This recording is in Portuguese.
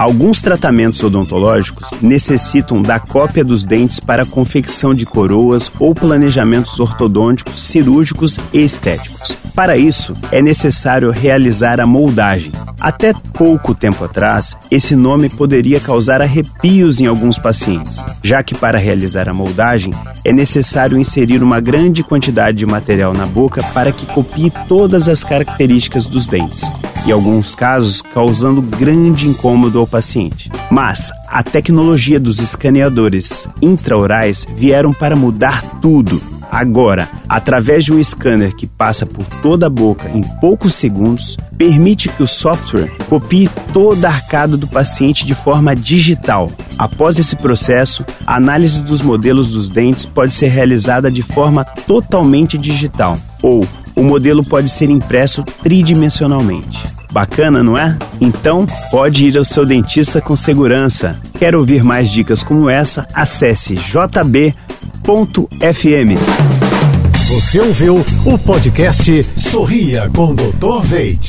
Alguns tratamentos odontológicos necessitam da cópia dos dentes para confecção de coroas ou planejamentos ortodônticos, cirúrgicos e estéticos. Para isso, é necessário realizar a moldagem. Até pouco tempo atrás, esse nome poderia causar arrepios em alguns pacientes, já que para realizar a moldagem é necessário inserir uma grande quantidade de material na boca para que copie todas as características dos dentes, em alguns casos causando grande incômodo ao paciente. Mas a tecnologia dos escaneadores intraorais vieram para mudar tudo. Agora, através de um scanner que passa por toda a boca em poucos segundos, permite que o software copie toda a arcada do paciente de forma digital. Após esse processo, a análise dos modelos dos dentes pode ser realizada de forma totalmente digital, ou o modelo pode ser impresso tridimensionalmente. Bacana, não é? Então, pode ir ao seu dentista com segurança. Quer ouvir mais dicas como essa? Acesse jb.fm. Você ouviu o podcast Sorria com Dr. Veit.